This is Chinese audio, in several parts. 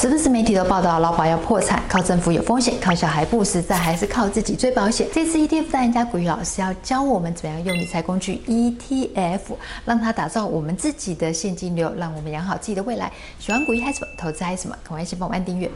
时不时媒体都报道老保要破产，靠政府有风险，靠小孩不实在，还是靠自己最保险？这次 ETF 大赢家谷雨老师要教我们怎样用理财工具 ETF，让它打造我们自己的现金流，让我们养好自己的未来。喜欢谷雨还是什么？投资还是什么？赶快先帮我按订阅。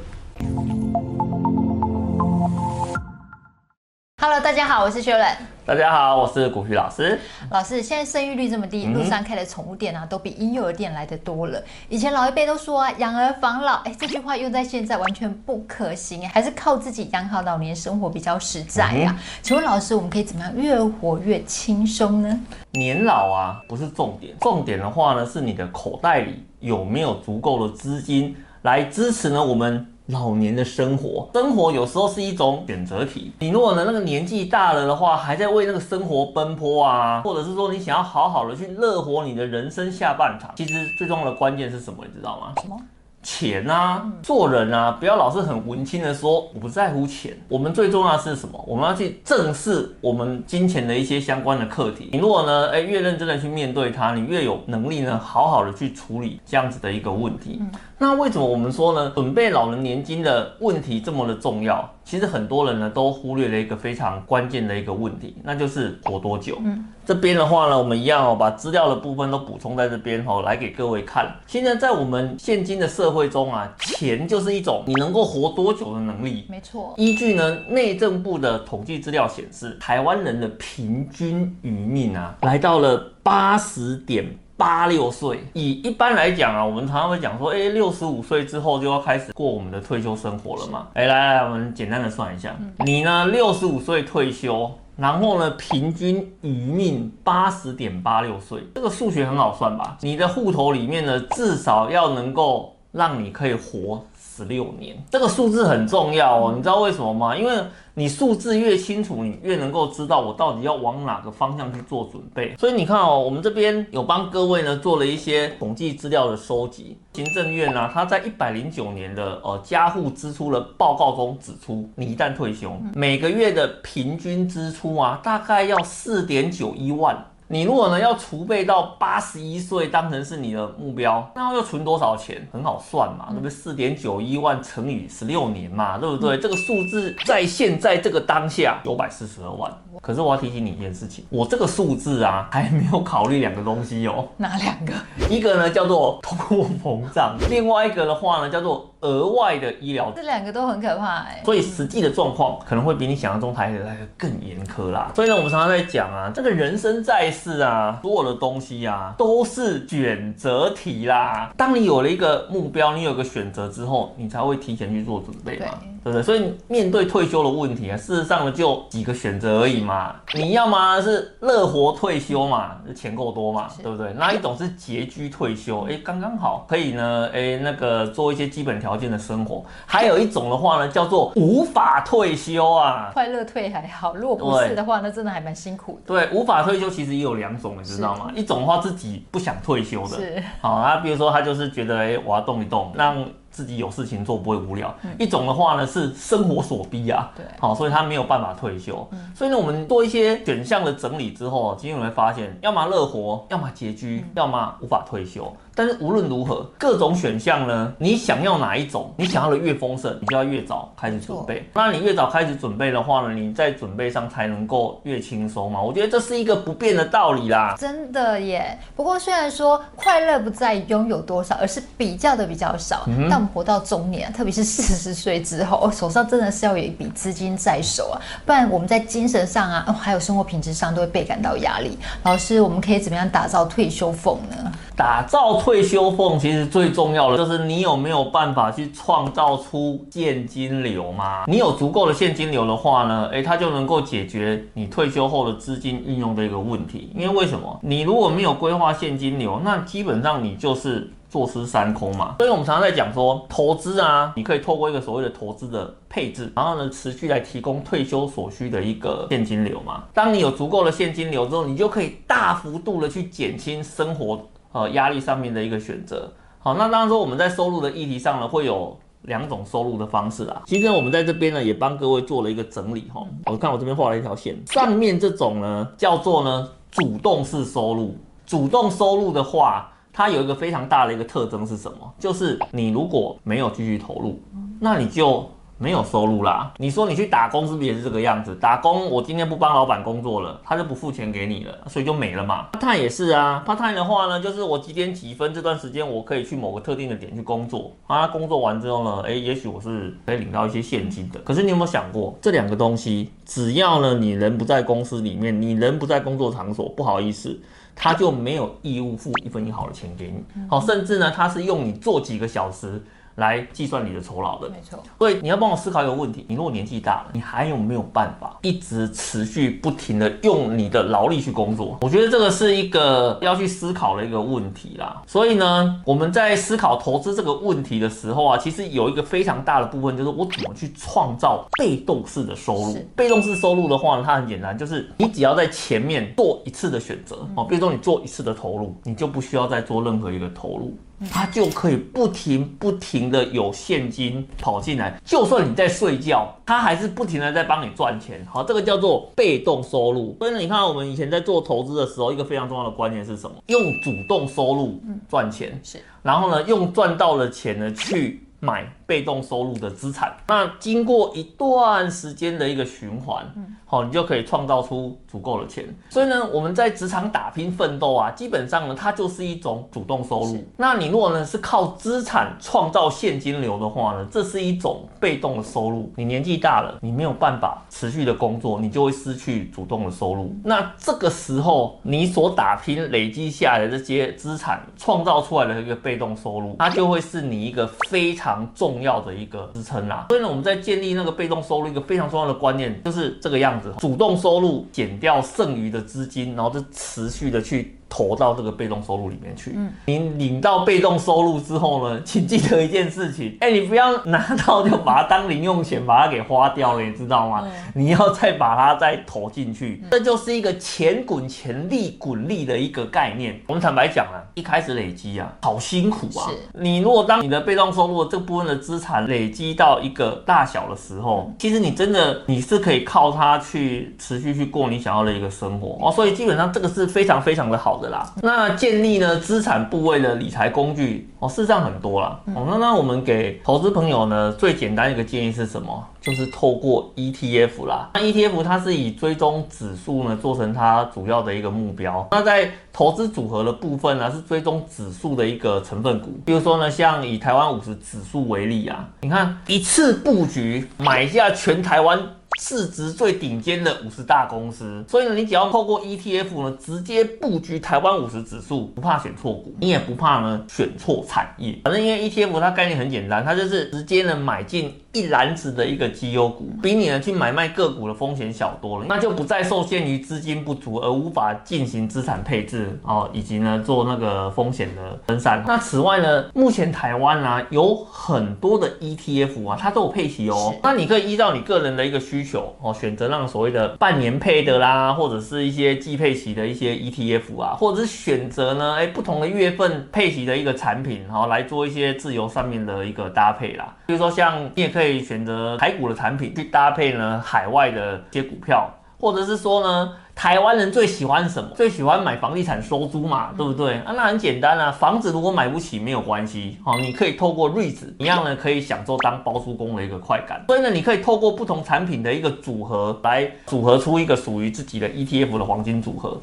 Hello，大家好，我是薛伦。大家好，我是古旭老师。老师，现在生育率这么低，路上开的宠物店啊，都比婴幼儿店来的多了。以前老一辈都说啊，养儿防老，哎，这句话用在现在完全不可行，还是靠自己养好老年生活比较实在呀。请问老师，我们可以怎么样越活越轻松呢？年老啊，不是重点，重点的话呢，是你的口袋里有没有足够的资金来支持呢？我们。老年的生活，生活有时候是一种选择题。你如果呢那个年纪大了的话，还在为那个生活奔波啊，或者是说你想要好好的去乐活你的人生下半场，其实最重要的关键是什么？你知道吗？什么？钱啊，做人啊，不要老是很文青的说我不在乎钱。我们最重要的是什么？我们要去正视我们金钱的一些相关的课题。你如果呢，哎，越认真的去面对它，你越有能力呢，好好的去处理这样子的一个问题。那为什么我们说呢，准备老人年金的问题这么的重要？其实很多人呢都忽略了一个非常关键的一个问题，那就是活多久。嗯，这边的话呢，我们一样哦，把资料的部分都补充在这边哦，来给各位看。现在在我们现今的社会中啊，钱就是一种你能够活多久的能力。没错。依据呢内政部的统计资料显示，台湾人的平均余命啊，来到了八十点。八六岁，以一般来讲啊，我们常常会讲说，哎，六十五岁之后就要开始过我们的退休生活了嘛。哎，来来，我们简单的算一下，你呢六十五岁退休，然后呢平均余命八十点八六岁，这个数学很好算吧？你的户头里面呢至少要能够让你可以活十六年，这个数字很重要哦。你知道为什么吗？因为你数字越清楚，你越能够知道我到底要往哪个方向去做准备。所以你看哦，我们这边有帮各位呢做了一些统计资料的收集。行政院呢，它在一百零九年的呃家户支出的报告中指出，你一旦退休，每个月的平均支出啊，大概要四点九一万。你如果呢要储备到八十一岁当成是你的目标，那要存多少钱？很好算嘛，对不对？四点九一万乘以十六年嘛，对不对？这个数字在现在这个当下九百四十二万。可是我要提醒你一件事情，我这个数字啊还没有考虑两个东西哦。哪两个？一个呢叫做通货膨胀，另外一个的话呢叫做额外的医疗。这两个都很可怕哎。所以实际的状况可能会比你想象中来的来的更严苛啦。所以呢，我们常常在讲啊，这个人生在世啊，所有的东西啊，都是选择题啦。当你有了一个目标，你有个选择之后，你才会提前去做准备嘛，对，不对？所以面对退休的问题啊，事实上呢，就几个选择而已嘛。你要么是乐活退休嘛，钱够多嘛，对不对？那一种是拮据退休，哎，刚刚好可以呢，哎，那个做一些基本条件的生活。还有一种的话呢，叫做无法退休啊，快乐退还好，如果不是的话，那真的还蛮辛苦的。对，无法退休其实也有两种。你知道吗？一种的话自己不想退休的，是好啊，比如说他就是觉得，哎，我要动一动，让。自己有事情做不会无聊。嗯、一种的话呢是生活所逼啊，对，好，所以他没有办法退休。嗯、所以呢，我们做一些选项的整理之后，今天你会发现，要么乐活，要么拮据，嗯、要么无法退休。但是无论如何，各种选项呢，你想要哪一种，你想要的越丰盛，你就要越早开始准备。那你越早开始准备的话呢，你在准备上才能够越轻松嘛。我觉得这是一个不变的道理啦。真的耶。不过虽然说快乐不在拥有多少，而是比较的比较少。嗯、但活到中年，特别是四十岁之后，手上真的是要有一笔资金在手啊，不然我们在精神上啊，还有生活品质上都会倍感到压力。老师，我们可以怎么样打造退休凤呢？打造退休缝，其实最重要的就是你有没有办法去创造出现金流吗？你有足够的现金流的话呢，诶，它就能够解决你退休后的资金运用的一个问题。因为为什么？你如果没有规划现金流，那基本上你就是坐吃山空嘛。所以我们常常在讲说，投资啊，你可以透过一个所谓的投资的配置，然后呢，持续来提供退休所需的一个现金流嘛。当你有足够的现金流之后，你就可以大幅度的去减轻生活。呃，压力上面的一个选择。好，那当然说我们在收入的议题上呢，会有两种收入的方式啊。其实我们在这边呢，也帮各位做了一个整理哈。我看我这边画了一条线，上面这种呢，叫做呢主动式收入。主动收入的话，它有一个非常大的一个特征是什么？就是你如果没有继续投入，那你就。没有收入啦！你说你去打工是不是也是这个样子？打工我今天不帮老板工作了，他就不付钱给你了，所以就没了嘛。part time 也是啊，part time 的话呢，就是我几点几分这段时间我可以去某个特定的点去工作啊，工作完之后呢，哎，也许我是可以领到一些现金的。可是你有没有想过，这两个东西，只要呢你人不在公司里面，你人不在工作场所，不好意思，他就没有义务付一分一毫的钱给你。好，甚至呢，他是用你做几个小时。来计算你的酬劳的，没错。所以你要帮我思考一个问题：你如果年纪大了，你还有没有办法一直持续不停的用你的劳力去工作？我觉得这个是一个要去思考的一个问题啦。所以呢，我们在思考投资这个问题的时候啊，其实有一个非常大的部分就是我怎么去创造被动式的收入。被动式收入的话呢，它很简单，就是你只要在前面做一次的选择哦，比如说你做一次的投入，你就不需要再做任何一个投入。它就可以不停不停的有现金跑进来，就算你在睡觉，它还是不停的在帮你赚钱。好，这个叫做被动收入。所以呢，你看我们以前在做投资的时候，一个非常重要的观念是什么？用主动收入赚钱，是，然后呢，用赚到的钱呢去。买被动收入的资产，那经过一段时间的一个循环，好，你就可以创造出足够的钱。所以呢，我们在职场打拼奋斗啊，基本上呢，它就是一种主动收入。那你如果呢是靠资产创造现金流的话呢，这是一种被动的收入。你年纪大了，你没有办法持续的工作，你就会失去主动的收入。那这个时候，你所打拼累积下来的这些资产创造出来的一个被动收入，它就会是你一个非常。重重要的一个支撑啦，所以呢，我们在建立那个被动收入一个非常重要的观念就是这个样子：主动收入减掉剩余的资金，然后就持续的去。投到这个被动收入里面去。嗯，你领到被动收入之后呢，请记得一件事情，哎，你不要拿到就把它当零用钱把它给花掉了，你知道吗？你要再把它再投进去，这就是一个钱滚钱、利滚利的一个概念。我们坦白讲啊，一开始累积啊，好辛苦啊。你如果当你的被动收入这部分的资产累积到一个大小的时候，其实你真的你是可以靠它去持续去过你想要的一个生活哦。所以基本上这个是非常非常的好的。那建立呢资产部位的理财工具哦，事实上很多啦。哦，那那我们给投资朋友呢最简单一个建议是什么？就是透过 ETF 啦。那 ETF 它是以追踪指数呢做成它主要的一个目标。那在投资组合的部分呢是追踪指数的一个成分股。比如说呢，像以台湾五十指数为例啊，你看一次布局买下全台湾。市值最顶尖的五十大公司，所以呢，你只要透过 ETF 呢，直接布局台湾五十指数，不怕选错股，你也不怕呢选错产业。反正因为 ETF 它概念很简单，它就是直接呢买进一篮子的一个绩优股，比你呢去买卖个股的风险小多了，那就不再受限于资金不足而无法进行资产配置哦，以及呢做那个风险的分散。那此外呢，目前台湾啊有很多的 ETF 啊，它都有配息哦，那你可以依照你个人的一个需求哦，选择让所谓的半年配的啦，或者是一些季配息的一些 ETF 啊，或者是选择呢，哎，不同的月份配息的一个产品，然后来做一些自由上面的一个搭配啦。比如说像你也可以以选择台股的产品去搭配呢海外的一些股票，或者是说呢。台湾人最喜欢什么？最喜欢买房地产收租嘛，对不对？啊，那很简单啊，房子如果买不起没有关系，好，你可以透过 REITs 一样呢，可以享受当包租公的一个快感。所以呢，你可以透过不同产品的一个组合来组合出一个属于自己的 ETF 的黄金组合，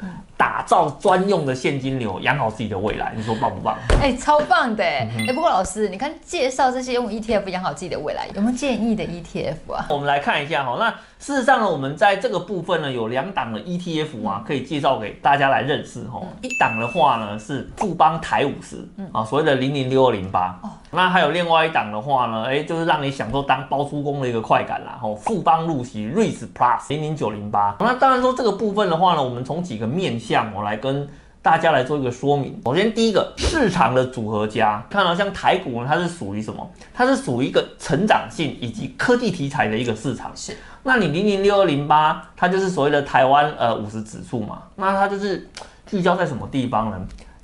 打造专用的现金流，养好自己的未来。你说棒不棒？哎、欸，超棒的哎！不过老师，你看介绍这些用 ETF 养好自己的未来，有没有建议的 ETF 啊？我们来看一下哈，那事实上呢，我们在这个部分呢，有两档的 ETF 啊，可以介绍给大家来认识哈。一档的话呢是富邦台五十，啊，所谓的零零六二零八。那还有另外一档的话呢，哎，就是让你享受当包租公的一个快感啦。吼，富邦入息 REITs Plus 零零九零八。那当然说这个部分的话呢，我们从几个面向我来跟大家来做一个说明。首先第一个，市场的组合家，看到像台股呢，它是属于什么？它是属于一个成长性以及科技题材的一个市场。是。那你零零六二零八，它就是所谓的台湾呃五十指数嘛。那它就是聚焦在什么地方呢？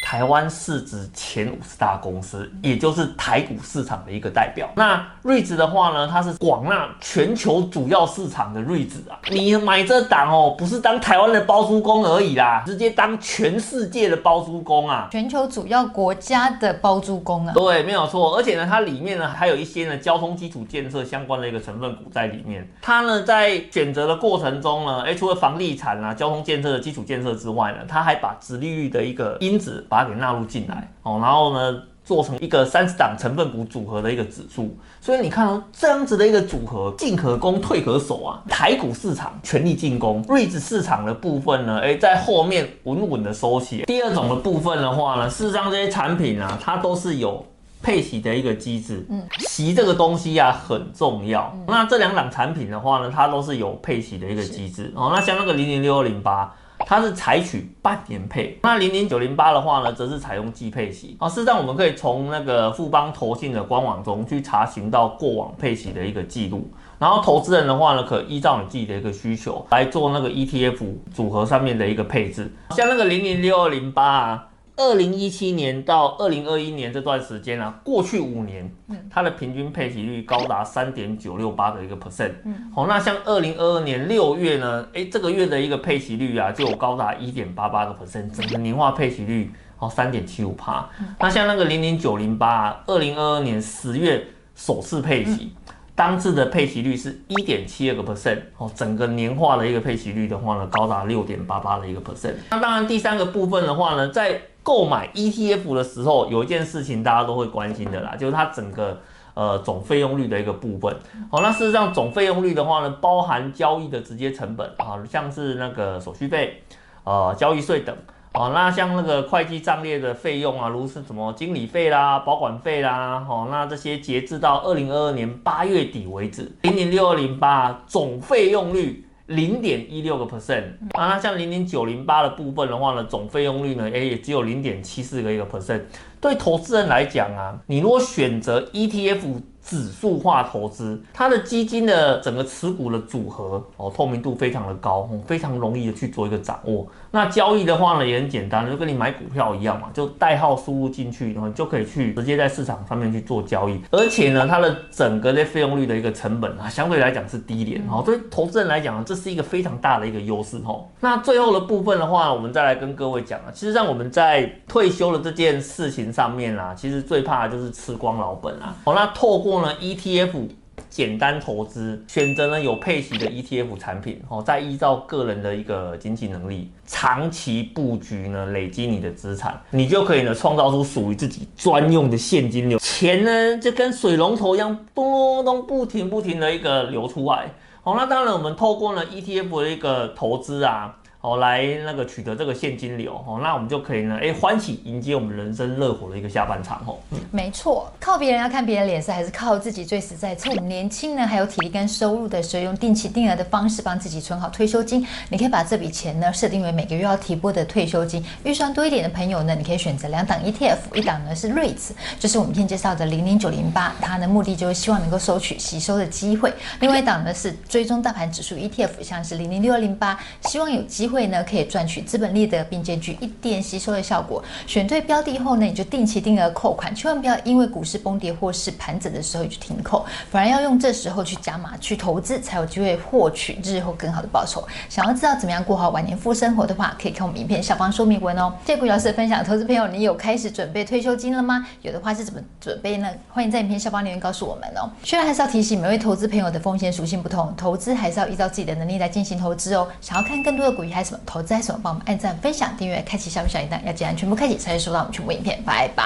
台湾市值前五十大公司，也就是台股市场的一个代表。那 REITs 的话呢，它是广纳全球主要市场的 REITs 啊，你买这档哦，不是当台湾的包租公而已啦，直接当全世界的包租公啊，全球主要国家的包租公啊。对，没有错。而且呢，它里面呢还有一些呢交通基础建设相关的一个成分股在里面。它呢在选择的过程中呢，哎，除了房地产啊、交通建设的基础建设之外呢，它还把殖利率的一个因子把它给纳入进来哦，然后呢。做成一个三十档成分股组合的一个指数，所以你看哦，这样子的一个组合，进可攻，退可守啊。台股市场全力进攻，REITs 市场的部分呢，哎，在后面稳稳的收起。第二种的部分的话呢，事实上这些产品啊，它都是有配息的一个机制。嗯，息这个东西啊很重要。那这两档产品的话呢，它都是有配息的一个机制。哦，那像那个零零六二零八。它是采取半年配，那零零九零八的话呢，则是采用季配息啊。事实上，我们可以从那个富邦投信的官网中去查询到过往配息的一个记录，然后投资人的话呢，可依照你自己的一个需求来做那个 ETF 组合上面的一个配置，像那个零零六二零八啊。二零一七年到二零二一年这段时间啊，过去五年，它的平均配息率高达三点九六八的一个 percent。好，那像二零二二年六月呢，哎，这个月的一个配息率啊，就有高达一点八八个 percent，整个年化配息率哦三点七五帕。那像那个零零九零八，二零二二年十月首次配息。当次的配息率是一点七二个 percent 哦，整个年化的一个配息率的话呢，高达六点八八的一个 percent。那当然，第三个部分的话呢，在购买 ETF 的时候，有一件事情大家都会关心的啦，就是它整个呃总费用率的一个部分。好，那事实上总费用率的话呢，包含交易的直接成本啊，像是那个手续费、呃交易税等。哦，那像那个会计账列的费用啊，如是什么经理费啦、保管费啦，哦，那这些截至到二零二二年八月底为止，零零六二零八总费用率零点一六个 percent 啊，那像零零九零八的部分的话呢，总费用率呢，诶，也只有零点七四个一个 percent。对投资人来讲啊，你如果选择 ETF。指数化投资，它的基金的整个持股的组合哦，透明度非常的高，非常容易的去做一个掌握。那交易的话呢，也很简单，就跟你买股票一样嘛，就代号输入进去，然后你就可以去直接在市场上面去做交易。而且呢，它的整个的费用率的一个成本啊，相对来讲是低廉哦。对投资人来讲，这是一个非常大的一个优势哦。那最后的部分的话，我们再来跟各位讲啊，其实让我们在退休的这件事情上面啊，其实最怕的就是吃光老本啊。好，那透过呢 ETF 简单投资，选择呢有配息的 ETF 产品，哦，再依照个人的一个经济能力，长期布局呢，累积你的资产，你就可以呢创造出属于自己专用的现金流，钱呢就跟水龙头一样，咚咚不停不停的一个流出来。好，那当然我们透过呢 ETF 的一个投资啊。哦，来那个取得这个现金流哦，那我们就可以呢，哎，欢喜迎接我们人生热火的一个下半场哦。嗯，没错，靠别人要看别人脸色，还是靠自己最实在。趁我们年轻呢，还有体力跟收入的时候，用定期定额的方式帮自己存好退休金。你可以把这笔钱呢设定为每个月要提拨的退休金。预算多一点的朋友呢，你可以选择两档 ETF，一档呢是 REITs，就是我们今天介绍的零零九零八，它的目的就是希望能够收取息收的机会。另外一档呢是追踪大盘指数 ETF，像是零零六二零八，希望有机会。会呢，可以赚取资本利得，并兼具一点吸收的效果。选对标的后呢，你就定期定额扣款，千万不要因为股市崩跌或是盘整的时候就停扣，反而要用这时候去加码去投资，才有机会获取日后更好的报酬。想要知道怎么样过好晚年富生活的话，可以看我们影片下方说明文哦。谢谢股老师的分享，投资朋友，你有开始准备退休金了吗？有的话是怎么准备呢？欢迎在影片下方留言告诉我们哦。虽然还是要提醒每位投资朋友的风险属性不同，投资还是要依照自己的能力来进行投资哦。想要看更多的股鱼还是什么投资还是什么，帮我们按赞、分享、订阅、开启小米小铃铛，要记得全部开启才会收到我们全部影片。拜拜。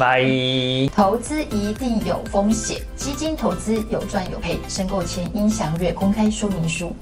拜。投资一定有风险，基金投资有赚有赔，申购前应详阅公开说明书。